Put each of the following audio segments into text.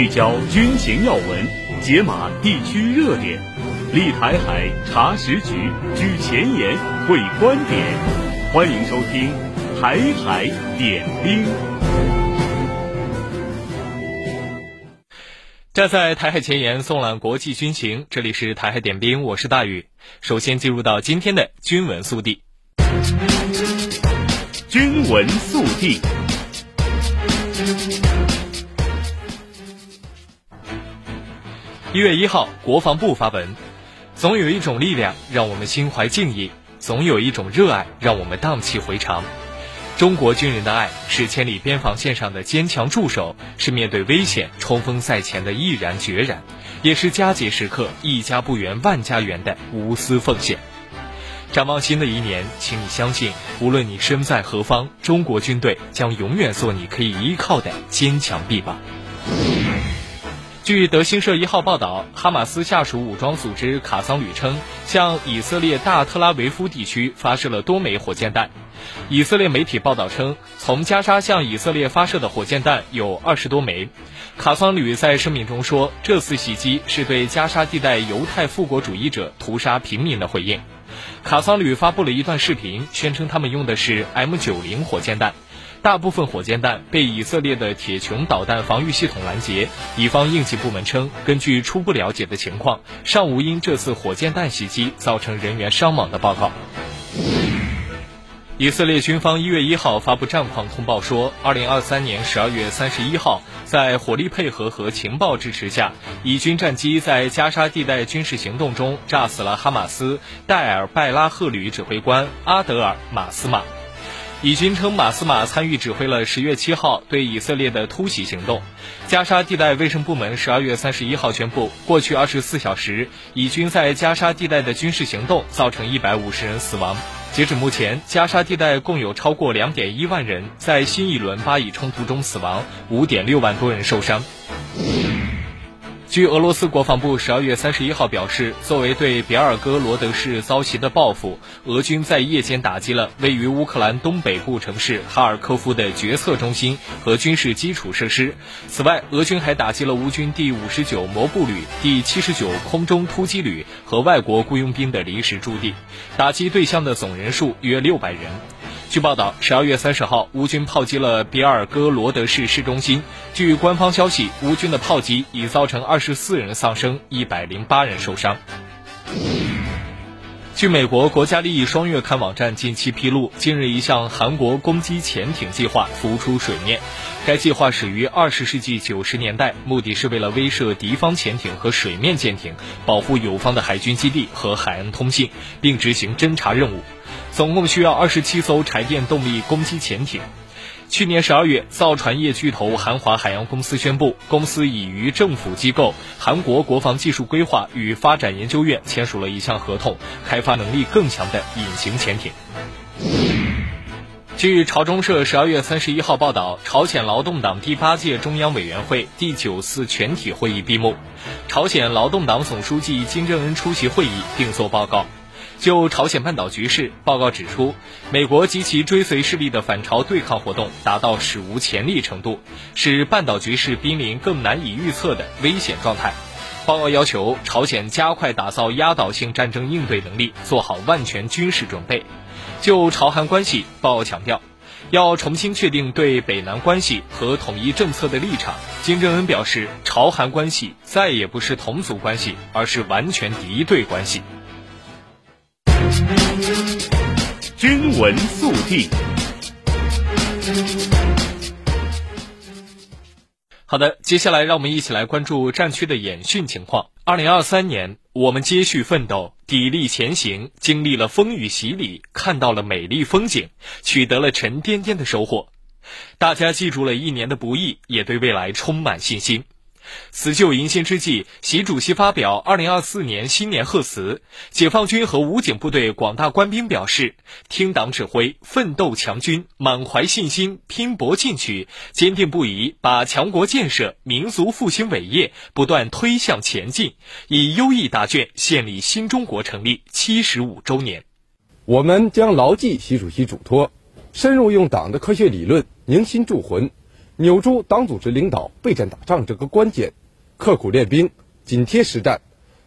聚焦军情要闻，解码地区热点，立台海查实局，居前沿会观点。欢迎收听《台海点兵》。站在台海前沿，送览国际军情。这里是《台海点兵》，我是大宇。首先进入到今天的军文速递。军文速递。一月一号，国防部发文：总有一种力量让我们心怀敬意，总有一种热爱让我们荡气回肠。中国军人的爱是千里边防线上的坚强助手，是面对危险冲锋在前的毅然决然，也是佳节时刻一家不圆万家圆的无私奉献。展望新的一年，请你相信，无论你身在何方，中国军队将永远做你可以依靠的坚强臂膀。据德新社一号报道，哈马斯下属武装组织卡桑旅称，向以色列大特拉维夫地区发射了多枚火箭弹。以色列媒体报道称，从加沙向以色列发射的火箭弹有二十多枚。卡桑旅在声明中说，这次袭击是对加沙地带犹太复国主义者屠杀平民的回应。卡桑旅发布了一段视频，宣称他们用的是 M90 火箭弹。大部分火箭弹被以色列的铁穹导弹防御系统拦截。以方应急部门称，根据初步了解的情况，尚无因这次火箭弹袭击造成人员伤亡的报告。以色列军方一月一号发布战况通报说，二零二三年十二月三十一号，在火力配合和情报支持下，以军战机在加沙地带军事行动中炸死了哈马斯戴尔拜拉赫旅指挥官阿德尔马斯马。以军称，马斯马参与指挥了十月七号对以色列的突袭行动。加沙地带卫生部门十二月三十一号宣布，过去二十四小时，以军在加沙地带的军事行动造成一百五十人死亡。截止目前，加沙地带共有超过两点一万人在新一轮巴以冲突中死亡，五点六万多人受伤。据俄罗斯国防部十二月三十一号表示，作为对别尔哥罗德市遭袭的报复，俄军在夜间打击了位于乌克兰东北部城市哈尔科夫的决策中心和军事基础设施。此外，俄军还打击了乌军第五十九摩步旅、第七十九空中突击旅和外国雇佣兵的临时驻地，打击对象的总人数约六百人。据报道，十二月三十号，乌军炮击了别尔哥罗德市市中心。据官方消息，乌军的炮击已造成二十四人丧生，一百零八人受伤。据美国国家利益双月刊网站近期披露，近日一项韩国攻击潜艇计划浮出水面。该计划始于二十世纪九十年代，目的是为了威慑敌方潜艇和水面舰艇，保护友方的海军基地和海岸通信，并执行侦察任务。总共需要二十七艘柴电动力攻击潜艇。去年十二月，造船业巨头韩华海洋公司宣布，公司已与政府机构韩国国防技术规划与发展研究院签署了一项合同，开发能力更强的隐形潜艇。据朝中社十二月三十一号报道，朝鲜劳动党第八届中央委员会第九次全体会议闭幕，朝鲜劳动党总书记金正恩出席会议并作报告。就朝鲜半岛局势，报告指出，美国及其追随势力的反朝对抗活动达到史无前例程度，使半岛局势濒临更难以预测的危险状态。报告要求朝鲜加快打造压倒性战争应对能力，做好万全军事准备。就朝韩关系，报告强调，要重新确定对北南关系和统一政策的立场。金正恩表示，朝韩关系再也不是同族关系，而是完全敌对关系。军闻速递。好的，接下来让我们一起来关注战区的演训情况。二零二三年，我们接续奋斗，砥砺前行，经历了风雨洗礼，看到了美丽风景，取得了沉甸甸的收获。大家记住了一年的不易，也对未来充满信心。辞旧迎新之际，习主席发表二零二四年新年贺词。解放军和武警部队广大官兵表示：听党指挥，奋斗强军，满怀信心，拼搏进取，坚定不移，把强国建设、民族复兴伟业不断推向前进，以优异答卷献礼新中国成立七十五周年。我们将牢记习主席嘱托，深入用党的科学理论凝心铸魂。扭住党组织领导备战打仗这个关键，刻苦练兵，紧贴实战，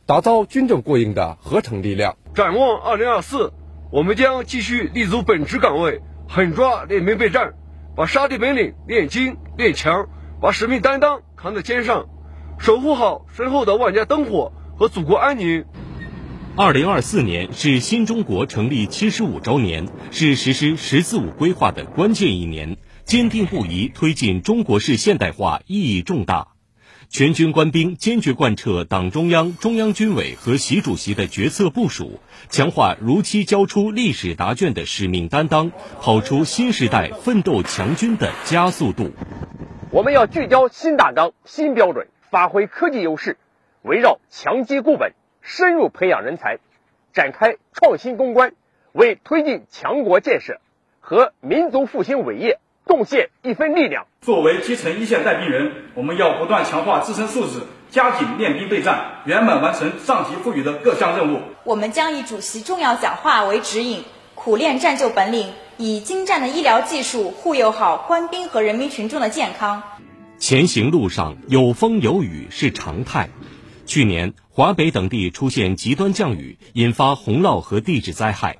打造军政过硬的合成力量。展望二零二四，我们将继续立足本职岗位，狠抓练兵备战，把杀敌本领练精练强，把使命担当扛在肩上，守护好身后的万家灯火和祖国安宁。二零二四年是新中国成立七十五周年，是实施“十四五”规划的关键一年，坚定不移推进中国式现代化意义重大。全军官兵坚决贯彻党中央、中央军委和习主席的决策部署，强化如期交出历史答卷的使命担当，跑出新时代奋斗强军的加速度。我们要聚焦新大纲、新标准，发挥科技优势，围绕强基固本。深入培养人才，展开创新攻关，为推进强国建设和民族复兴伟业贡献一份力量。作为基层一线带兵人，我们要不断强化自身素质，加紧练兵备战，圆满完成上级赋予的各项任务。我们将以主席重要讲话为指引，苦练战就本领，以精湛的医疗技术护佑好官兵和人民群众的健康。前行路上有风有雨是常态。去年，华北等地出现极端降雨，引发洪涝和地质灾害。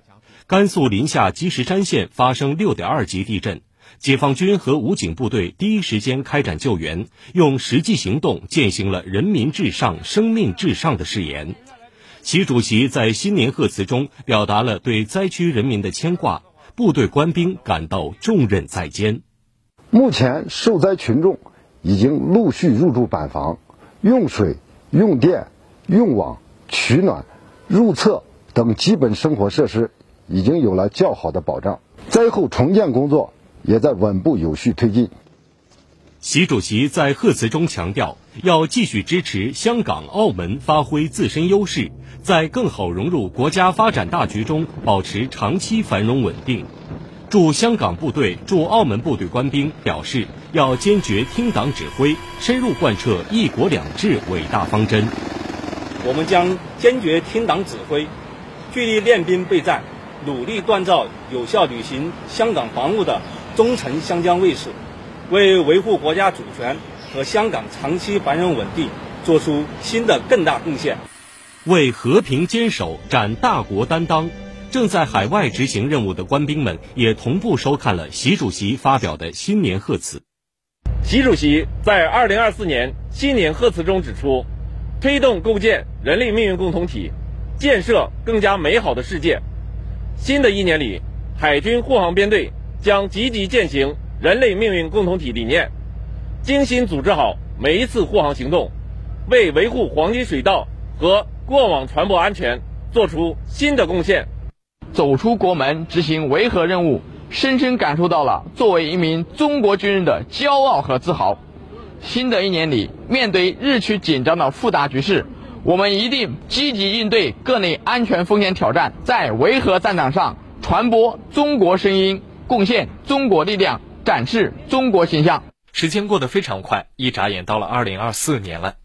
甘肃临夏积石山县发生六点二级地震，解放军和武警部队第一时间开展救援，用实际行动践行了“人民至上、生命至上”的誓言。习主席在新年贺词中表达了对灾区人民的牵挂，部队官兵感到重任在肩。目前，受灾群众已经陆续入住板房，用水。用电、用网、取暖、入厕等基本生活设施已经有了较好的保障，灾后重建工作也在稳步有序推进。习主席在贺词中强调，要继续支持香港、澳门发挥自身优势，在更好融入国家发展大局中保持长期繁荣稳定。驻香港部队、驻澳门部队官兵表示，要坚决听党指挥，深入贯彻“一国两制”伟大方针。我们将坚决听党指挥，聚力练兵备战，努力锻造有效履行香港防务的忠诚湘江卫士，为维护国家主权和香港长期繁荣稳定做出新的更大贡献，为和平坚守展大国担当。正在海外执行任务的官兵们也同步收看了习主席发表的新年贺词。习主席在二零二四年新年贺词中指出，推动构建人类命运共同体，建设更加美好的世界。新的一年里，海军护航编队将积极践行人类命运共同体理念，精心组织好每一次护航行动，为维护黄金水道和过往船舶安全做出新的贡献。走出国门执行维和任务，深深感受到了作为一名中国军人的骄傲和自豪。新的一年里，面对日趋紧张的复杂局势，我们一定积极应对各类安全风险挑战，在维和战场上传播中国声音，贡献中国力量，展示中国形象。时间过得非常快，一眨眼到了二零二四年了。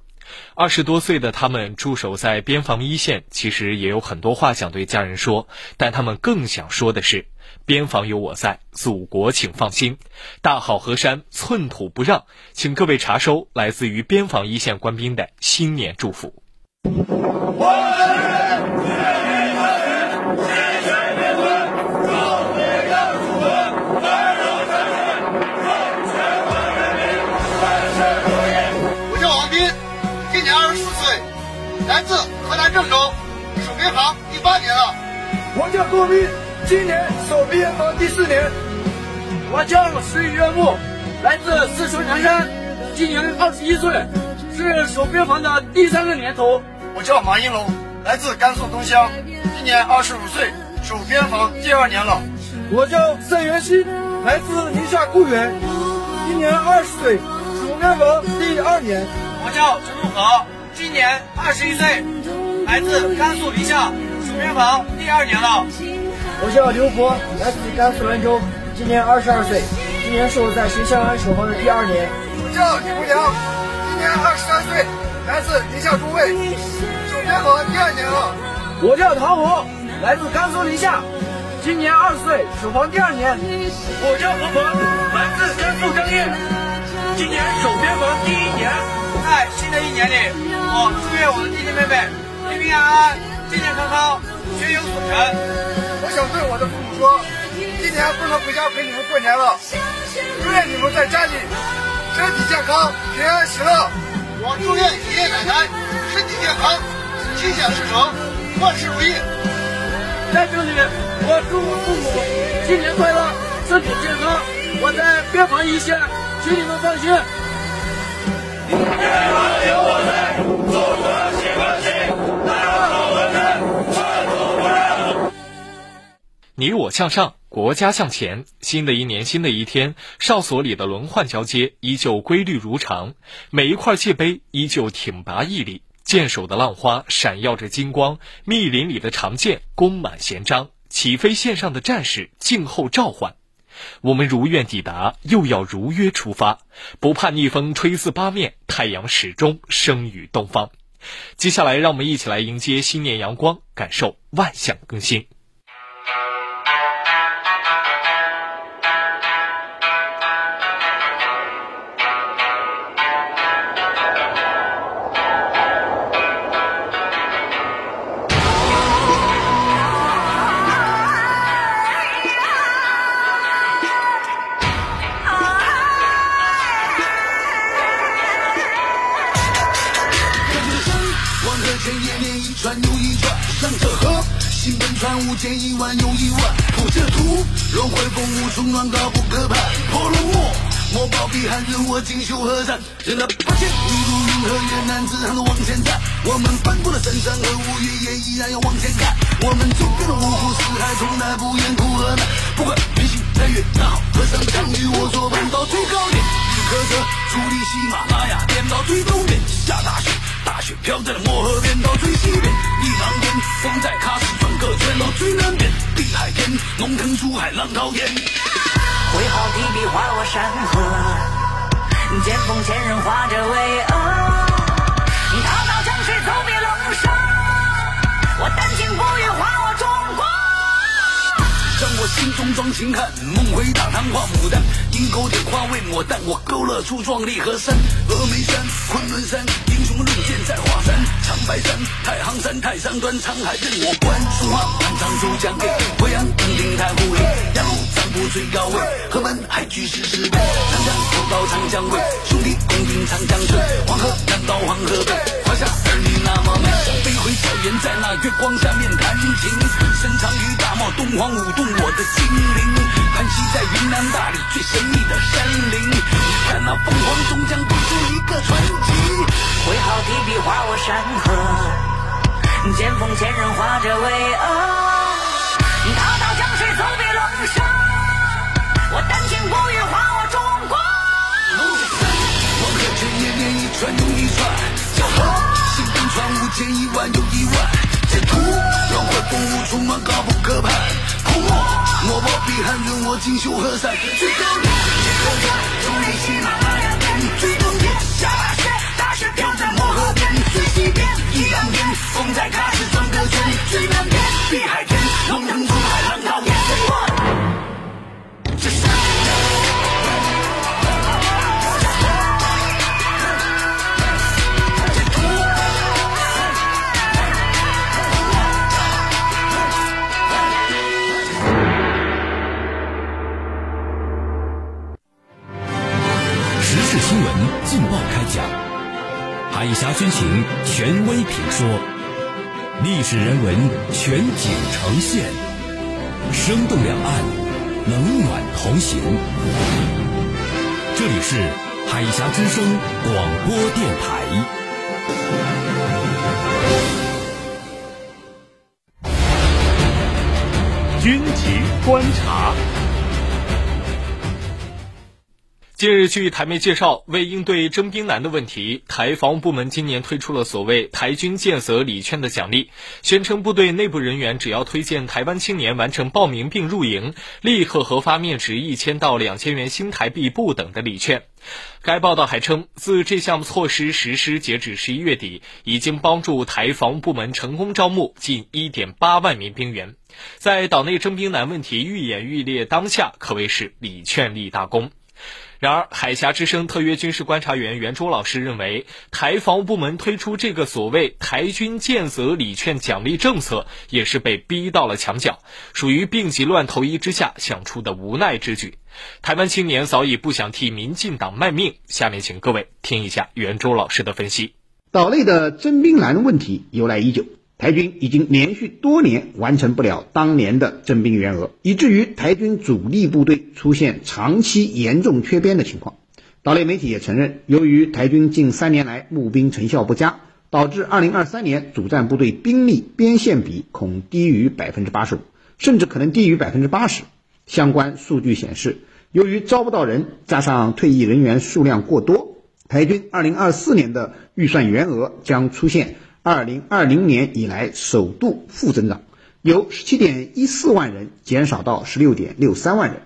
二十多岁的他们驻守在边防一线，其实也有很多话想对家人说，但他们更想说的是：边防有我在，祖国请放心，大好河山寸土不让。请各位查收来自于边防一线官兵的新年祝福。来河南郑州，守边防第八年了。我叫杜斌，今年守边防第四年。我叫石宇岳木，来自四川凉山，今年二十一岁，是守边防的第三个年头。我叫马应龙，来自甘肃东乡，今年二十五岁，守边防第二年了。我叫郑元熙，来自宁夏固原，今年二十岁，守边防第二年。我叫陈路和。今年二十一岁，来自甘肃临夏，守边防第二年了。我叫刘博，来自甘肃兰州，今年二十二岁，今年是我在学校安守防的第二年。我叫李国良，今年二十三岁，来自宁夏中卫，守边防第二年了。我叫唐红，来自甘肃临夏，今年二十岁，守防第二年。我叫何鹏，来自甘肃张掖。今年守边防第一年。在新的一年里，我祝愿我的弟弟妹妹平平安安、健健康康、学有所成。我想对我的父母说，今年不能回家陪你们过年了，祝愿你们在家里身体健康、平安喜乐。我祝愿爷爷奶奶身体健康、心想事成、万事如意。在这里，我祝我父母新年快乐、身体健康。我在边防一线，请你们放心。边防有我在，祖国你我向上，国家向前。新的一年，新的一天，哨所里的轮换交接依旧规律如常，每一块界碑依旧挺拔屹立，箭首的浪花闪耀着金光，密林里的长剑弓满弦张，起飞线上的战士静候召唤。我们如愿抵达，又要如约出发，不怕逆风吹四八面，太阳始终升于东方。接下来，让我们一起来迎接新年阳光，感受万象更新。无间一万又一万，铺着土，轮回风雾中乱高不可攀。破龙墨，墨宝笔寒人我锦绣河山。人的八千，一路云和月，男子汉都往前站。我们翻过了深山和五岳，也依然要往前看。我们走遍了五湖四海，从来不言苦和难。不管云行来月，那好和尚将与我作伴到最高点。日喀则，矗立喜马拉雅，点到最东边，下大雪。大雪飘在了漠河边，到最西边；一狼烟，风在喀什转个圈，到最南边；碧海天，龙腾出海，浪滔天。挥毫提笔画我山河，剑锋千仞画着巍峨。滔滔江水走遍龙沙，我丹青不渝画我中国。让我心中装秦汉，梦回大唐画牡丹，鹰钩点花为抹淡，我勾勒出壮丽河山，峨眉山、昆仑山。英雄论剑在华山，长白山、太行山、泰山端，沧海任我观。书画万丈珠江边，惠阳登亭台湖里，雅鲁藏布最高位，河门海局世事变。长江后到长江尾，兄弟共饮长江水。黄河南到黄河北，华夏儿女那么美。飞回草原，在那月光下面弹琴。深藏于大漠，敦煌舞动我的心灵。盘踞在云南大理最神你的山林，看那凤凰终将变出一个传奇。挥毫提笔画我山河，剑锋千仞画着巍峨。滔滔江水走遍冷沙，我丹青不语画我中国。黄河千年年一传又一传，江河行云穿雾间一万又。风雾中乱高不可攀。泼墨墨宝笔寒人我锦绣河山最高点。日喀则矗立喜马拉雅顶最东边，下大雪。大雪飘在漠河边，最西边；一浪边，风在喀什转个圈；最南边，碧海天，龙腾出海，浪海峡军情权威评说，历史人文全景呈现，生动两岸，冷暖同行。这里是海峡之声广播电台。军情观察。近日，据台媒介绍，为应对征兵难的问题，台防务部门今年推出了所谓“台军建设礼券”的奖励，宣称部队内部人员只要推荐台湾青年完成报名并入营，立刻核发面值一千到两千元新台币不等的礼券。该报道还称，自这项措施实施截止十一月底，已经帮助台防务部门成功招募近一点八万名兵员。在岛内征兵难问题愈演愈烈当下，可谓是礼券立大功。然而，海峡之声特约军事观察员袁周老师认为，台防务部门推出这个所谓“台军建则礼券”奖励政策，也是被逼到了墙角，属于病急乱投医之下想出的无奈之举。台湾青年早已不想替民进党卖命。下面，请各位听一下袁周老师的分析。岛内的征兵难问题由来已久。台军已经连续多年完成不了当年的征兵员额，以至于台军主力部队出现长期严重缺编的情况。岛内媒体也承认，由于台军近三年来募兵成效不佳，导致2023年主战部队兵力编线比恐低于百分之八十五，甚至可能低于百分之八十。相关数据显示，由于招不到人，加上退役人员数量过多，台军2024年的预算员额将出现。二零二零年以来首度负增长，由十七点一四万人减少到十六点六三万人，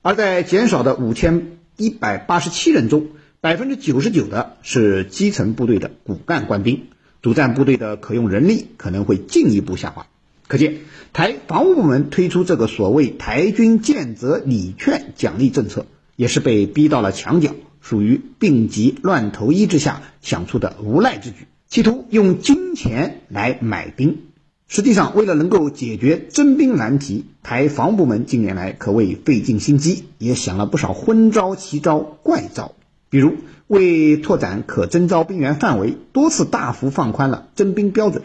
而在减少的五千一百八十七人中，百分之九十九的是基层部队的骨干官兵，主战部队的可用人力可能会进一步下滑。可见，台防务部门推出这个所谓“台军建则礼券”奖励政策，也是被逼到了墙角，属于病急乱投医之下想出的无赖之举。企图用金钱来买兵，实际上为了能够解决征兵难题，台防部门近年来可谓费尽心机，也想了不少昏招、奇招、怪招。比如，为拓展可征召兵员范围，多次大幅放宽了征兵标准，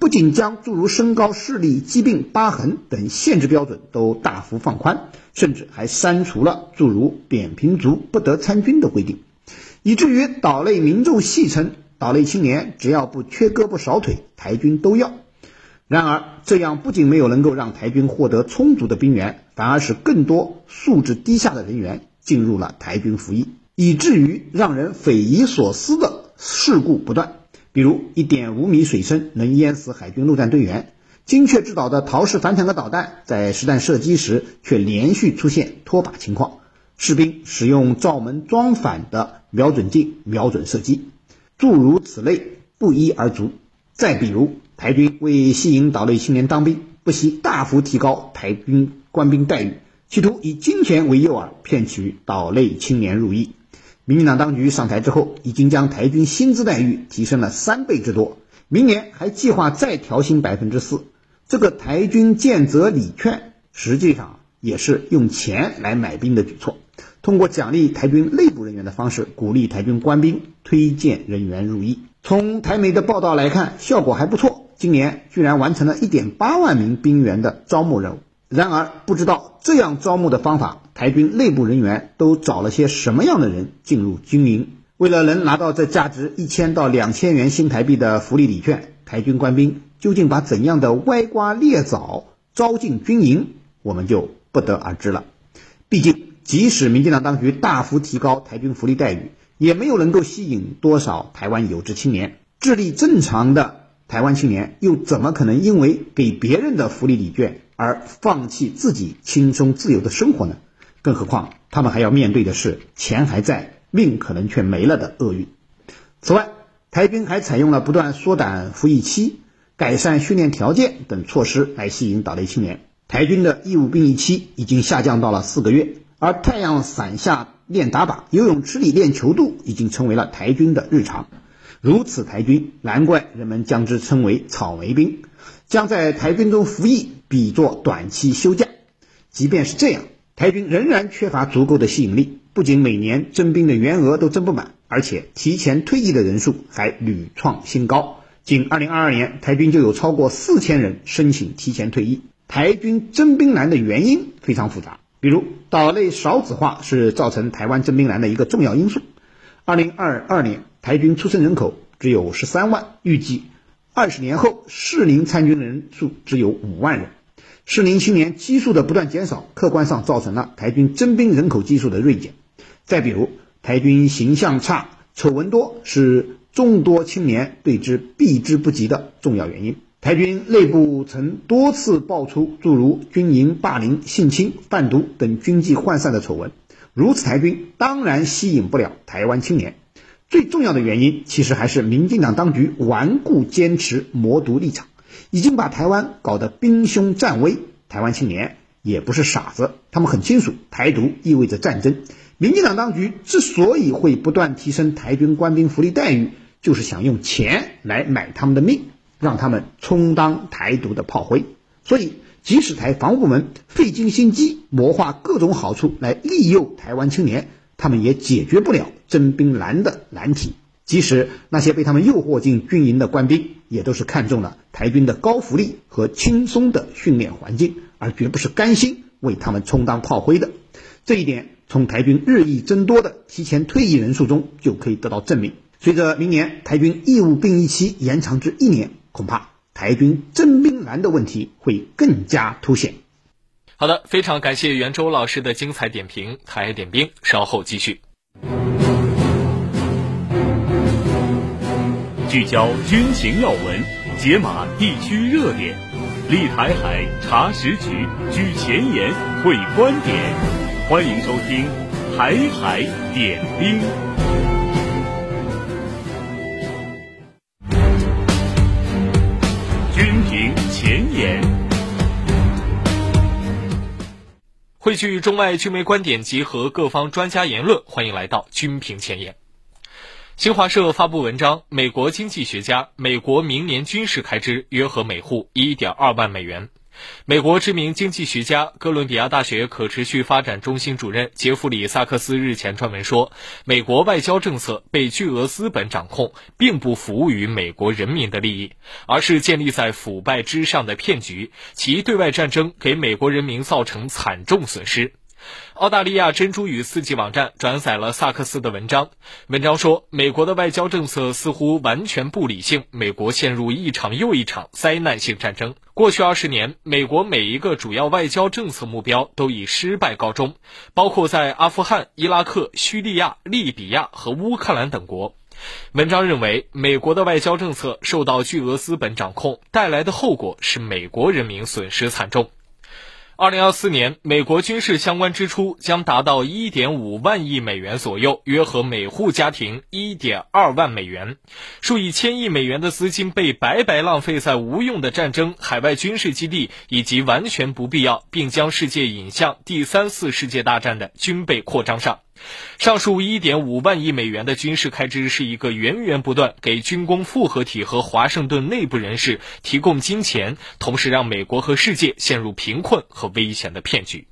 不仅将诸如身高、视力、疾病、疤痕等限制标准都大幅放宽，甚至还删除了诸如扁平足不得参军的规定，以至于岛内民众戏称。岛内青年只要不缺胳膊少腿，台军都要。然而，这样不仅没有能够让台军获得充足的兵员，反而使更多素质低下的人员进入了台军服役，以至于让人匪夷所思的事故不断。比如，一点五米水深能淹死海军陆战队员；精确制导的陶式反坦克导弹在实弹射击时却连续出现脱靶情况；士兵使用罩门装反的瞄准镜瞄准射击。诸如此类不一而足。再比如，台军为吸引岛内青年当兵，不惜大幅提高台军官兵待遇，企图以金钱为诱饵，骗取岛内青年入役。民进党当局上台之后，已经将台军薪资待遇提升了三倍之多，明年还计划再调薪百分之四。这个台军健则礼券，实际上也是用钱来买兵的举措。通过奖励台军内部人员的方式，鼓励台军官兵推荐人员入役。从台媒的报道来看，效果还不错。今年居然完成了一点八万名兵员的招募任务。然而，不知道这样招募的方法，台军内部人员都找了些什么样的人进入军营？为了能拿到这价值一千到两千元新台币的福利礼券，台军官兵究竟把怎样的歪瓜裂枣招进军营，我们就不得而知了。毕竟。即使民进党当局大幅提高台军福利待遇，也没有能够吸引多少台湾有志青年。智力正常的台湾青年又怎么可能因为给别人的福利礼券而放弃自己轻松自由的生活呢？更何况他们还要面对的是钱还在，命可能却没了的厄运。此外，台军还采用了不断缩短服役期、改善训练条件等措施来吸引岛内青年。台军的义务兵役期已经下降到了四个月。而太阳伞下练打靶、游泳池里练球度已经成为了台军的日常。如此台军，难怪人们将之称为“草莓兵”，将在台军中服役比作短期休假。即便是这样，台军仍然缺乏足够的吸引力，不仅每年征兵的员额都征不满，而且提前退役的人数还屡创新高。仅2022年，台军就有超过四千人申请提前退役。台军征兵难的原因非常复杂。比如，岛内少子化是造成台湾征兵难的一个重要因素。二零二二年，台军出生人口只有十三万，预计二十年后适龄参军人数只有五万人。适龄青年基数的不断减少，客观上造成了台军征兵人口基数的锐减。再比如，台军形象差、丑闻多，是众多青年对之避之不及的重要原因。台军内部曾多次爆出诸如军营霸凌、性侵、贩毒等军纪涣散的丑闻，如此台军当然吸引不了台湾青年。最重要的原因，其实还是民进党当局顽固坚持魔独立场，已经把台湾搞得兵凶战危。台湾青年也不是傻子，他们很清楚台独意味着战争，民进党当局之所以会不断提升台军官兵福利待遇，就是想用钱来买他们的命，让他们充当台独的炮灰。所以，即使台防务部门费尽心机谋划各种好处来利诱台湾青年，他们也解决不了征兵难的难题。即使那些被他们诱惑进军营的官兵，也都是看中了台军的高福利和轻松的训练环境，而绝不是甘心为他们充当炮灰的。这一点从台军日益增多的提前退役人数中就可以得到证明。随着明年台军义务兵役期延长至一年，恐怕台军征兵难的问题会更加凸显。好的，非常感谢袁周老师的精彩点评。台海点兵，稍后继续。聚焦军情要闻，解码地区热点，立台海查实局，举前沿会观点。欢迎收听《台海点兵》。汇聚中外军媒观点，集合各方专家言论。欢迎来到军评前沿。新华社发布文章，美国经济学家，美国明年军事开支约合每户一点二万美元。美国知名经济学家、哥伦比亚大学可持续发展中心主任杰弗里·萨克斯日前撰文说，美国外交政策被巨额资本掌控，并不服务于美国人民的利益，而是建立在腐败之上的骗局，其对外战争给美国人民造成惨重损失。澳大利亚珍珠与四季网站转载了萨克斯的文章。文章说，美国的外交政策似乎完全不理性，美国陷入一场又一场灾难性战争。过去二十年，美国每一个主要外交政策目标都以失败告终，包括在阿富汗、伊拉克、叙利亚、利比亚和乌克兰等国。文章认为，美国的外交政策受到巨额资本掌控，带来的后果是美国人民损失惨重。二零二四年，美国军事相关支出将达到一点五万亿美元左右，约合每户家庭一点二万美元。数以千亿美元的资金被白白浪费在无用的战争、海外军事基地以及完全不必要，并将世界引向第三次世界大战的军备扩张上。上述一点五万亿美元的军事开支是一个源源不断给军工复合体和华盛顿内部人士提供金钱，同时让美国和世界陷入贫困和危险的骗局。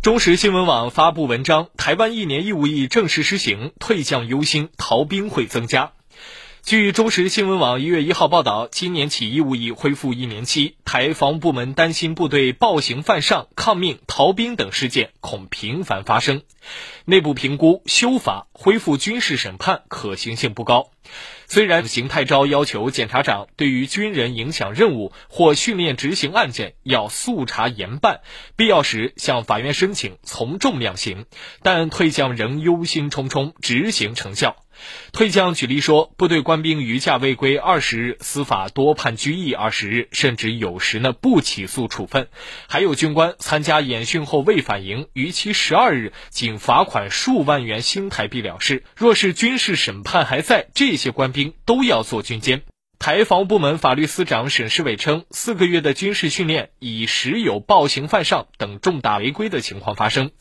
中时新闻网发布文章：台湾一年义务役正式施行，退将优薪，逃兵会增加。据中时新闻网一月一号报道，今年起义务役恢复一年期，台防部门担心部队暴行犯上、抗命、逃兵等事件恐频繁发生。内部评估修法恢复军事审判可行性不高。虽然邢泰昭要求检察长对于军人影响任务或训练执行案件要速查严办，必要时向法院申请从重量刑，但退将仍忧心忡忡，执行成效。退将举例说，部队官兵余假未归二十日，司法多判拘役二十日，甚至有时呢不起诉处分。还有军官参加演训后未返营，逾期十二日，仅罚款数万元新台币了事。若是军事审判还在，这些官兵都要做军监。台防部门法律司长沈世伟称，四个月的军事训练已时有暴行犯上等重大违规的情况发生。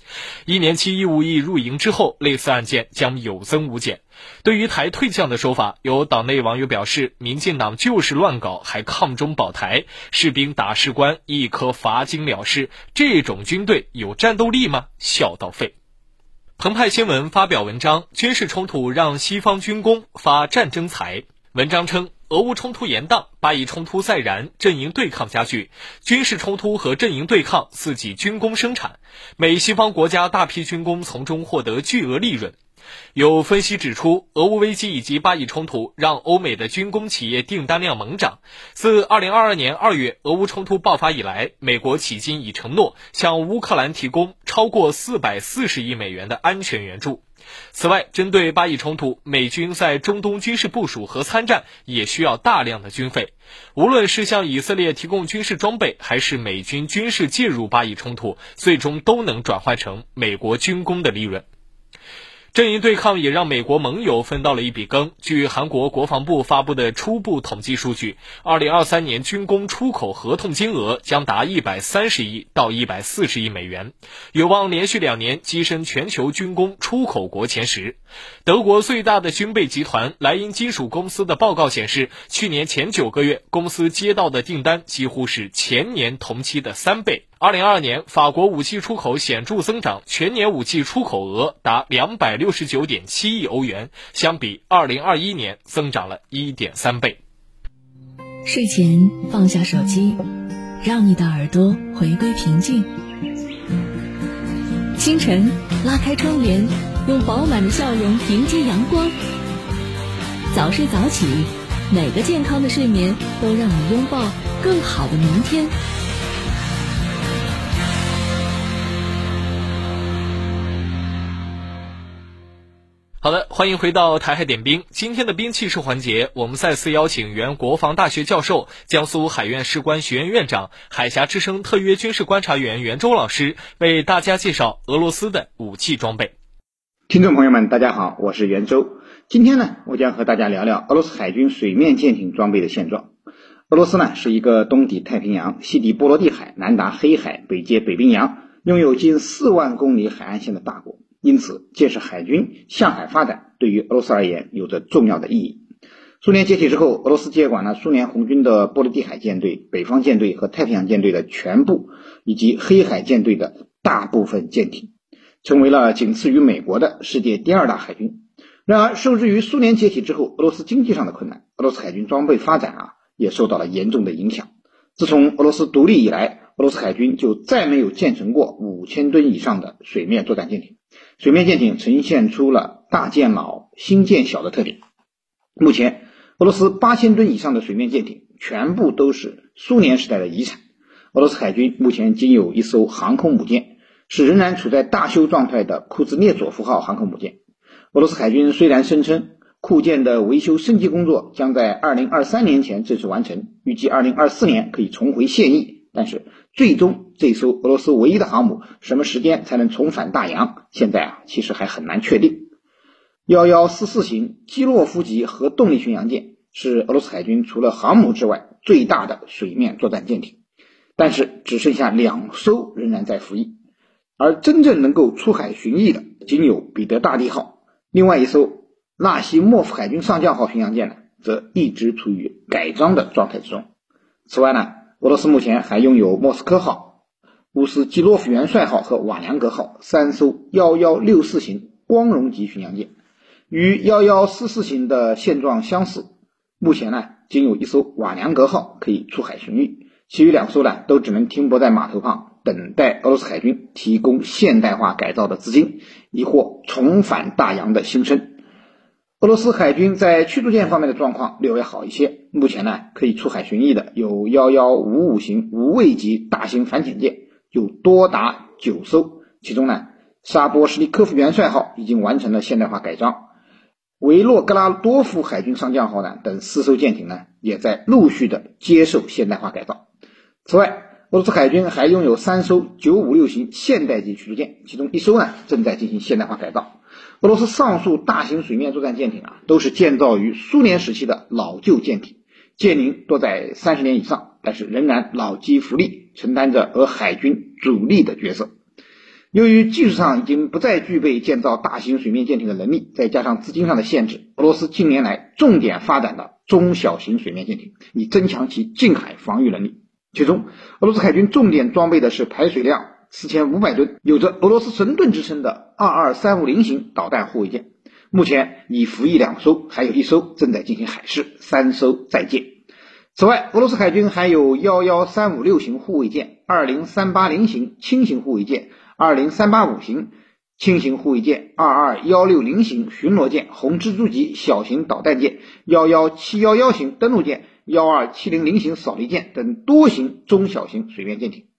一年期义务役入营之后，类似案件将有增无减。对于台退将的说法，有党内网友表示，民进党就是乱搞，还抗中保台，士兵打士官，一颗罚金了事，这种军队有战斗力吗？笑到废。澎湃新闻发表文章，军事冲突让西方军工发战争财。文章称。俄乌冲突延宕，巴以冲突再燃，阵营对抗加剧，军事冲突和阵营对抗刺激军工生产，美西方国家大批军工从中获得巨额利润。有分析指出，俄乌危机以及巴以冲突让欧美的军工企业订单量猛涨。自2022年2月俄乌冲突爆发以来，美国迄今已承诺向乌克兰提供超过440亿美元的安全援助。此外，针对巴以冲突，美军在中东军事部署和参战也需要大量的军费。无论是向以色列提供军事装备，还是美军军事介入巴以冲突，最终都能转换成美国军工的利润。阵营对抗也让美国盟友分到了一笔羹。据韩国国防部发布的初步统计数据，二零二三年军工出口合同金额将达一百三十亿到一百四十亿美元，有望连续两年跻身全球军工出口国前十。德国最大的军备集团莱茵金属公司的报告显示，去年前九个月，公司接到的订单几乎是前年同期的三倍。二零二二年，法国武器出口显著增长，全年武器出口额达两百六十九点七亿欧元，相比二零二一年增长了一点三倍。睡前放下手机，让你的耳朵回归平静。清晨拉开窗帘，用饱满的笑容迎接阳光。早睡早起，每个健康的睡眠都让你拥抱更好的明天。好的，欢迎回到台海点兵。今天的兵器室环节，我们再次邀请原国防大学教授、江苏海院士官学院院长、海峡之声特约军事观察员袁周老师为大家介绍俄罗斯的武器装备。听众朋友们，大家好，我是袁周。今天呢，我将和大家聊聊俄罗斯海军水面舰艇装备的现状。俄罗斯呢，是一个东抵太平洋、西抵波罗的海、南达黑海、北接北冰洋，拥有近四万公里海岸线的大国。因此，建设海军向海发展对于俄罗斯而言有着重要的意义。苏联解体之后，俄罗斯接管了苏联红军的波罗的海舰队、北方舰队和太平洋舰队的全部，以及黑海舰队的大部分舰艇，成为了仅次于美国的世界第二大海军。然而，受制于苏联解体之后俄罗斯经济上的困难，俄罗斯海军装备发展啊也受到了严重的影响。自从俄罗斯独立以来，俄罗斯海军就再没有建成过五千吨以上的水面作战舰艇。水面舰艇呈现出了大舰老、新舰小的特点。目前，俄罗斯八千吨以上的水面舰艇全部都是苏联时代的遗产。俄罗斯海军目前仅有一艘航空母舰，是仍然处在大修状态的库兹涅佐夫号航空母舰。俄罗斯海军虽然声称库舰的维修升级工作将在二零二三年前正式完成，预计二零二四年可以重回现役，但是最终，这艘俄罗斯唯一的航母什么时间才能重返大洋？现在啊，其实还很难确定。幺幺四四型基洛夫级核动力巡洋舰是俄罗斯海军除了航母之外最大的水面作战舰艇，但是只剩下两艘仍然在服役，而真正能够出海巡弋的仅有彼得大帝号，另外一艘纳西莫夫海军上将号巡洋舰呢，则一直处于改装的状态之中。此外呢，俄罗斯目前还拥有莫斯科号。乌斯基洛夫元帅号和瓦良格号三艘幺幺六四型光荣级巡洋舰，与幺幺四四型的现状相似。目前呢，仅有一艘瓦良格号可以出海巡弋，其余两艘呢都只能停泊在码头旁，等待俄罗斯海军提供现代化改造的资金，以获重返大洋的新生。俄罗斯海军在驱逐舰方面的状况略微好一些，目前呢可以出海巡弋的有幺幺五五型无畏级大型反潜舰。有多达九艘，其中呢，沙波什利科夫元帅号已经完成了现代化改装，维洛格拉多夫海军上将号呢等四艘舰艇呢，也在陆续的接受现代化改造。此外，俄罗斯海军还拥有三艘九五六型现代级驱逐舰，其中一艘呢正在进行现代化改造。俄罗斯上述大型水面作战舰艇啊，都是建造于苏联时期的老旧舰艇。舰龄多在三十年以上，但是仍然老骥伏枥，承担着俄海军主力的角色。由于技术上已经不再具备建造大型水面舰艇的能力，再加上资金上的限制，俄罗斯近年来重点发展了中小型水面舰艇，以增强其近海防御能力。其中，俄罗斯海军重点装备的是排水量四千五百吨、有着俄罗斯神盾之称的二二三五零型导弹护卫舰。目前已服役两艘，还有一艘正在进行海试，三艘在建。此外，俄罗斯海军还有幺幺三五六型护卫舰、二零三八零型轻型护卫舰、二零三八五型轻型护卫舰、二二幺六零型巡逻舰、红蜘蛛级小型导弹舰、幺幺七幺幺型登陆舰、幺二七零零型扫雷舰等多型中小型水面舰艇。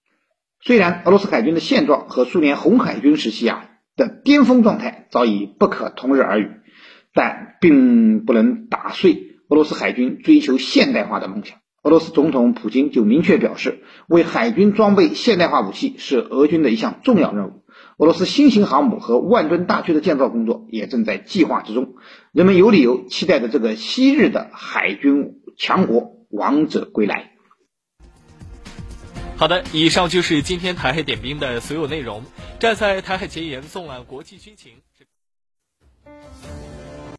虽然俄罗斯海军的现状和苏联红海军时期啊。的巅峰状态早已不可同日而语，但并不能打碎俄罗斯海军追求现代化的梦想。俄罗斯总统普京就明确表示，为海军装备现代化武器是俄军的一项重要任务。俄罗斯新型航母和万吨大驱的建造工作也正在计划之中。人们有理由期待着这个昔日的海军强国王者归来。好的，以上就是今天台海点兵的所有内容。站在台海前沿，纵览国际军情。